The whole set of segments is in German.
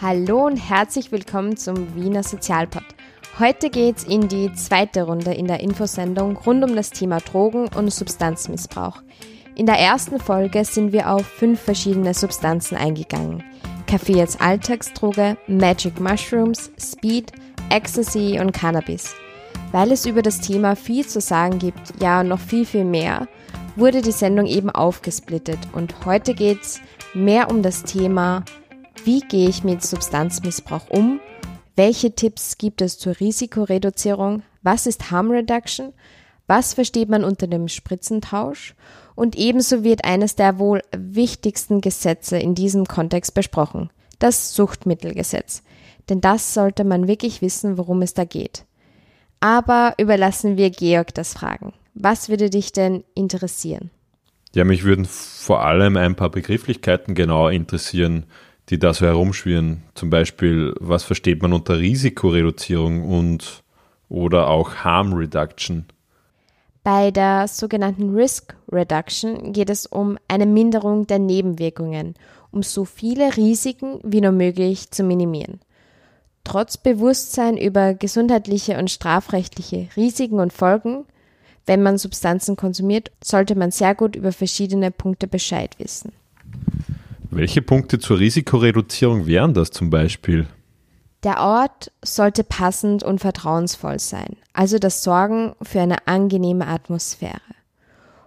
Hallo und herzlich willkommen zum Wiener Sozialpod. Heute geht's in die zweite Runde in der Infosendung rund um das Thema Drogen und Substanzmissbrauch. In der ersten Folge sind wir auf fünf verschiedene Substanzen eingegangen. Kaffee als Alltagsdroge, Magic Mushrooms, Speed, Ecstasy und Cannabis. Weil es über das Thema viel zu sagen gibt, ja noch viel, viel mehr, wurde die Sendung eben aufgesplittet. Und heute geht's mehr um das Thema, wie gehe ich mit Substanzmissbrauch um, welche Tipps gibt es zur Risikoreduzierung, was ist Harm Reduction, was versteht man unter dem Spritzentausch? Und ebenso wird eines der wohl wichtigsten Gesetze in diesem Kontext besprochen, das Suchtmittelgesetz. Denn das sollte man wirklich wissen, worum es da geht. Aber überlassen wir Georg das Fragen. Was würde dich denn interessieren? Ja, mich würden vor allem ein paar Begrifflichkeiten genauer interessieren, die da so herumschwirren. Zum Beispiel, was versteht man unter Risikoreduzierung und oder auch Harm Reduction? Bei der sogenannten Risk Reduction geht es um eine Minderung der Nebenwirkungen, um so viele Risiken wie nur möglich zu minimieren. Trotz Bewusstsein über gesundheitliche und strafrechtliche Risiken und Folgen, wenn man Substanzen konsumiert, sollte man sehr gut über verschiedene Punkte Bescheid wissen. Welche Punkte zur Risikoreduzierung wären das zum Beispiel? Der Ort sollte passend und vertrauensvoll sein, also das Sorgen für eine angenehme Atmosphäre.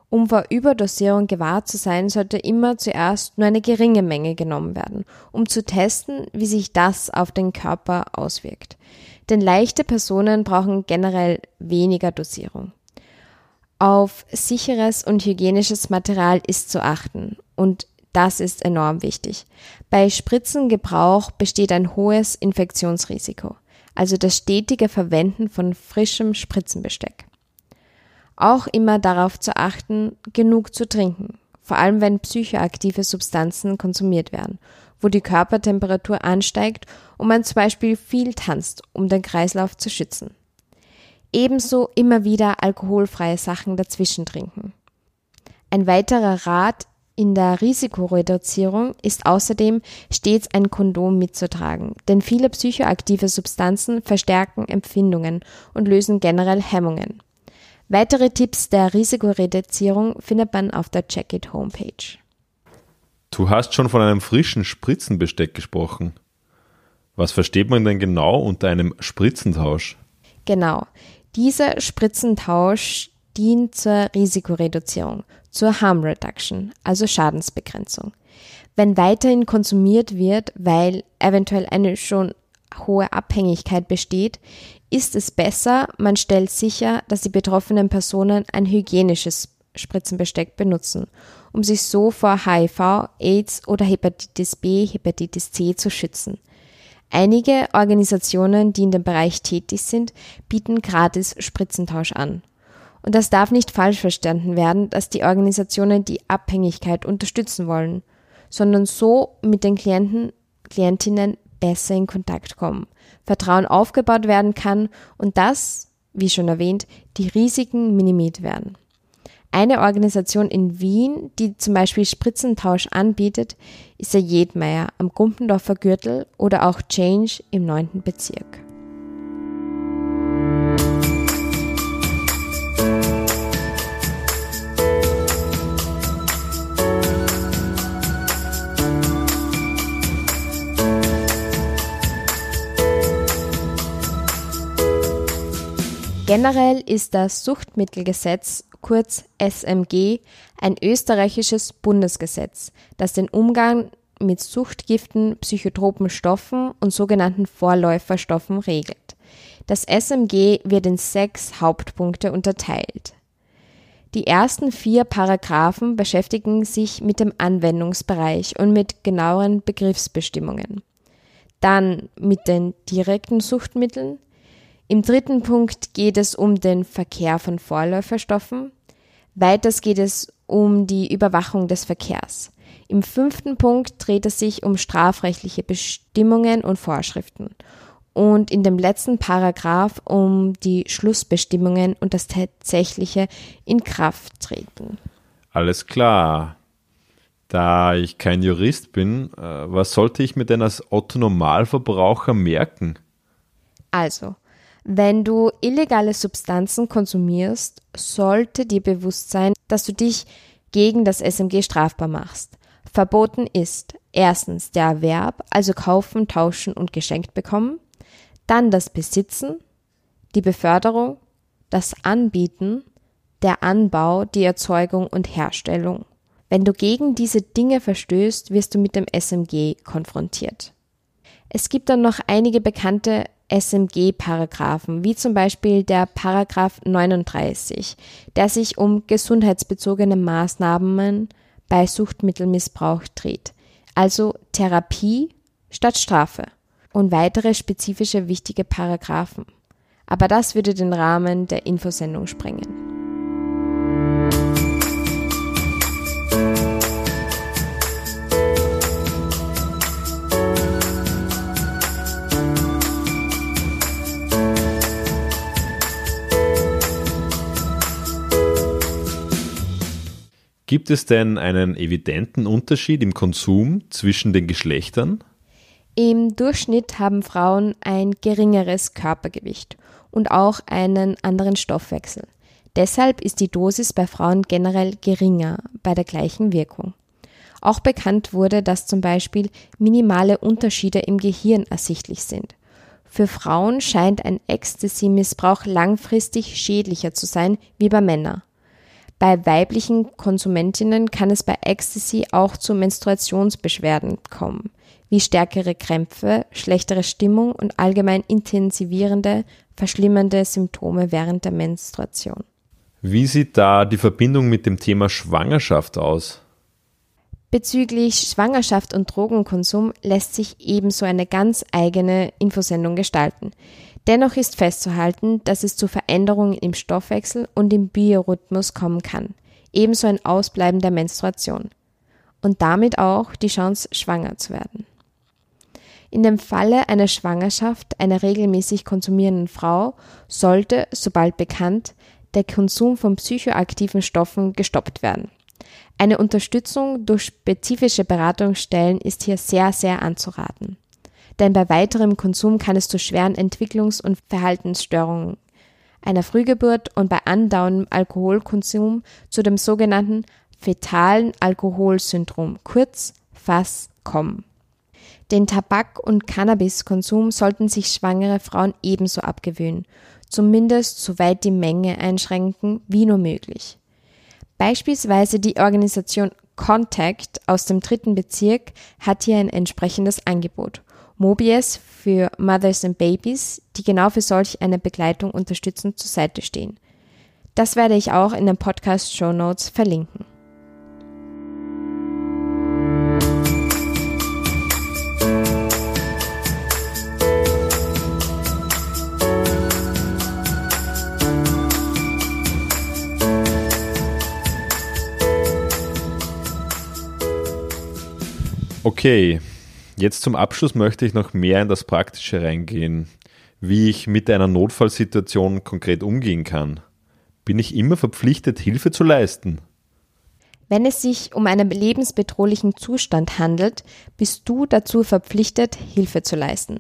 Um vor Überdosierung gewahrt zu sein, sollte immer zuerst nur eine geringe Menge genommen werden, um zu testen, wie sich das auf den Körper auswirkt. Denn leichte Personen brauchen generell weniger Dosierung. Auf sicheres und hygienisches Material ist zu achten und das ist enorm wichtig. Bei Spritzengebrauch besteht ein hohes Infektionsrisiko, also das stetige Verwenden von frischem Spritzenbesteck. Auch immer darauf zu achten, genug zu trinken, vor allem wenn psychoaktive Substanzen konsumiert werden, wo die Körpertemperatur ansteigt und man zum Beispiel viel tanzt, um den Kreislauf zu schützen. Ebenso immer wieder alkoholfreie Sachen dazwischen trinken. Ein weiterer Rat in der Risikoreduzierung ist außerdem stets ein Kondom mitzutragen, denn viele psychoaktive Substanzen verstärken Empfindungen und lösen generell Hemmungen. Weitere Tipps der Risikoreduzierung findet man auf der Checkit Homepage. Du hast schon von einem frischen Spritzenbesteck gesprochen. Was versteht man denn genau unter einem Spritzentausch? Genau. Dieser Spritzentausch dient zur Risikoreduzierung, zur Harm Reduction, also Schadensbegrenzung. Wenn weiterhin konsumiert wird, weil eventuell eine schon hohe Abhängigkeit besteht, ist es besser, man stellt sicher, dass die betroffenen Personen ein hygienisches Spritzenbesteck benutzen, um sich so vor HIV, AIDS oder Hepatitis B, Hepatitis C zu schützen. Einige Organisationen, die in dem Bereich tätig sind, bieten gratis Spritzentausch an. Und das darf nicht falsch verstanden werden, dass die Organisationen die Abhängigkeit unterstützen wollen, sondern so mit den Klienten, Klientinnen besser in Kontakt kommen, Vertrauen aufgebaut werden kann und dass, wie schon erwähnt, die Risiken minimiert werden. Eine Organisation in Wien, die zum Beispiel Spritzentausch anbietet, ist der Jedmeier am Gumpendorfer Gürtel oder auch Change im 9. Bezirk. Generell ist das Suchtmittelgesetz, kurz SMG, ein österreichisches Bundesgesetz, das den Umgang mit Suchtgiften, psychotropen Stoffen und sogenannten Vorläuferstoffen regelt. Das SMG wird in sechs Hauptpunkte unterteilt. Die ersten vier Paragraphen beschäftigen sich mit dem Anwendungsbereich und mit genaueren Begriffsbestimmungen. Dann mit den direkten Suchtmitteln, im dritten Punkt geht es um den Verkehr von Vorläuferstoffen. Weiters geht es um die Überwachung des Verkehrs. Im fünften Punkt dreht es sich um strafrechtliche Bestimmungen und Vorschriften. und in dem letzten Paragraph um die Schlussbestimmungen und das tatsächliche Inkrafttreten. Alles klar. Da ich kein Jurist bin, äh, was sollte ich mir denn als Otto-Normalverbraucher merken? Also, wenn du illegale Substanzen konsumierst, sollte dir bewusst sein, dass du dich gegen das SMG strafbar machst. Verboten ist erstens der Erwerb, also kaufen, tauschen und geschenkt bekommen, dann das Besitzen, die Beförderung, das Anbieten, der Anbau, die Erzeugung und Herstellung. Wenn du gegen diese Dinge verstößt, wirst du mit dem SMG konfrontiert. Es gibt dann noch einige bekannte SMG-Paragraphen, wie zum Beispiel der Paragraph 39, der sich um gesundheitsbezogene Maßnahmen bei Suchtmittelmissbrauch dreht, also Therapie statt Strafe und weitere spezifische wichtige Paragraphen. Aber das würde den Rahmen der Infosendung sprengen. Gibt es denn einen evidenten Unterschied im Konsum zwischen den Geschlechtern? Im Durchschnitt haben Frauen ein geringeres Körpergewicht und auch einen anderen Stoffwechsel. Deshalb ist die Dosis bei Frauen generell geringer bei der gleichen Wirkung. Auch bekannt wurde, dass zum Beispiel minimale Unterschiede im Gehirn ersichtlich sind. Für Frauen scheint ein Ecstasy-Missbrauch langfristig schädlicher zu sein wie bei Männern. Bei weiblichen Konsumentinnen kann es bei Ecstasy auch zu Menstruationsbeschwerden kommen, wie stärkere Krämpfe, schlechtere Stimmung und allgemein intensivierende, verschlimmernde Symptome während der Menstruation. Wie sieht da die Verbindung mit dem Thema Schwangerschaft aus? Bezüglich Schwangerschaft und Drogenkonsum lässt sich ebenso eine ganz eigene Infosendung gestalten. Dennoch ist festzuhalten, dass es zu Veränderungen im Stoffwechsel und im Biorhythmus kommen kann, ebenso ein Ausbleiben der Menstruation und damit auch die Chance, schwanger zu werden. In dem Falle einer Schwangerschaft einer regelmäßig konsumierenden Frau sollte, sobald bekannt, der Konsum von psychoaktiven Stoffen gestoppt werden. Eine Unterstützung durch spezifische Beratungsstellen ist hier sehr, sehr anzuraten denn bei weiterem Konsum kann es zu schweren Entwicklungs- und Verhaltensstörungen, einer Frühgeburt und bei andauerndem Alkoholkonsum zu dem sogenannten fetalen Alkoholsyndrom, kurz FAS, kommen. Den Tabak- und Cannabiskonsum sollten sich schwangere Frauen ebenso abgewöhnen, zumindest soweit die Menge einschränken wie nur möglich. Beispielsweise die Organisation Contact aus dem dritten Bezirk hat hier ein entsprechendes Angebot Mobies für Mothers and Babies, die genau für solch eine Begleitung unterstützend zur Seite stehen. Das werde ich auch in den Podcast Show Notes verlinken. Okay, Jetzt zum Abschluss möchte ich noch mehr in das Praktische reingehen, wie ich mit einer Notfallsituation konkret umgehen kann. Bin ich immer verpflichtet, Hilfe zu leisten? Wenn es sich um einen lebensbedrohlichen Zustand handelt, bist du dazu verpflichtet, Hilfe zu leisten.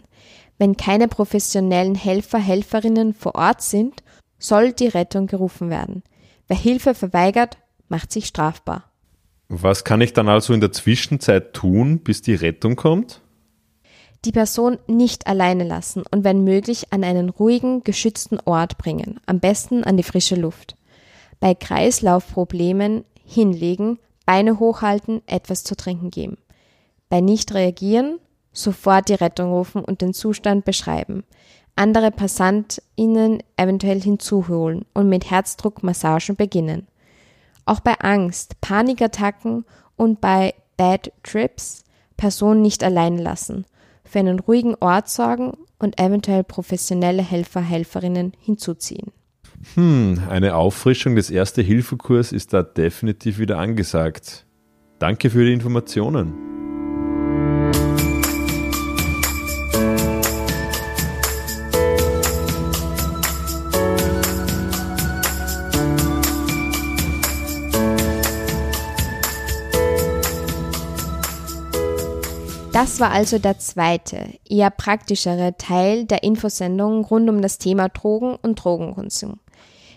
Wenn keine professionellen Helfer, Helferinnen vor Ort sind, soll die Rettung gerufen werden. Wer Hilfe verweigert, macht sich strafbar. Was kann ich dann also in der Zwischenzeit tun, bis die Rettung kommt? Die Person nicht alleine lassen und wenn möglich an einen ruhigen, geschützten Ort bringen, am besten an die frische Luft. Bei Kreislaufproblemen hinlegen, Beine hochhalten, etwas zu trinken geben. Bei nicht reagieren, sofort die Rettung rufen und den Zustand beschreiben. Andere PassantInnen eventuell hinzuholen und mit Herzdruckmassagen beginnen. Auch bei Angst, Panikattacken und bei Bad Trips Personen nicht allein lassen, für einen ruhigen Ort sorgen und eventuell professionelle Helfer, Helferinnen hinzuziehen. Hm, eine Auffrischung des Erste-Hilfe-Kurs ist da definitiv wieder angesagt. Danke für die Informationen. Das war also der zweite, eher praktischere Teil der Infosendung rund um das Thema Drogen und Drogenkonsum.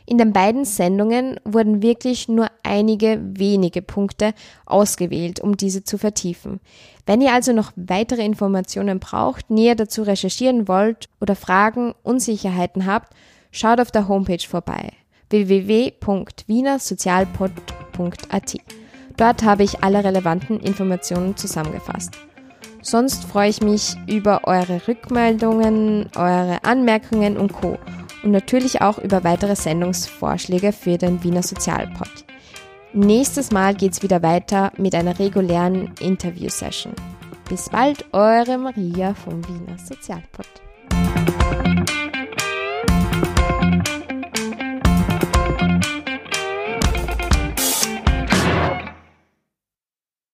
In den beiden Sendungen wurden wirklich nur einige wenige Punkte ausgewählt, um diese zu vertiefen. Wenn ihr also noch weitere Informationen braucht, näher dazu recherchieren wollt oder Fragen, Unsicherheiten habt, schaut auf der Homepage vorbei www.wienersozialpod.at. Dort habe ich alle relevanten Informationen zusammengefasst. Sonst freue ich mich über eure Rückmeldungen, eure Anmerkungen und Co. Und natürlich auch über weitere Sendungsvorschläge für den Wiener Sozialpod. Nächstes Mal geht's wieder weiter mit einer regulären Interview-Session. Bis bald, eure Maria vom Wiener Sozialpod.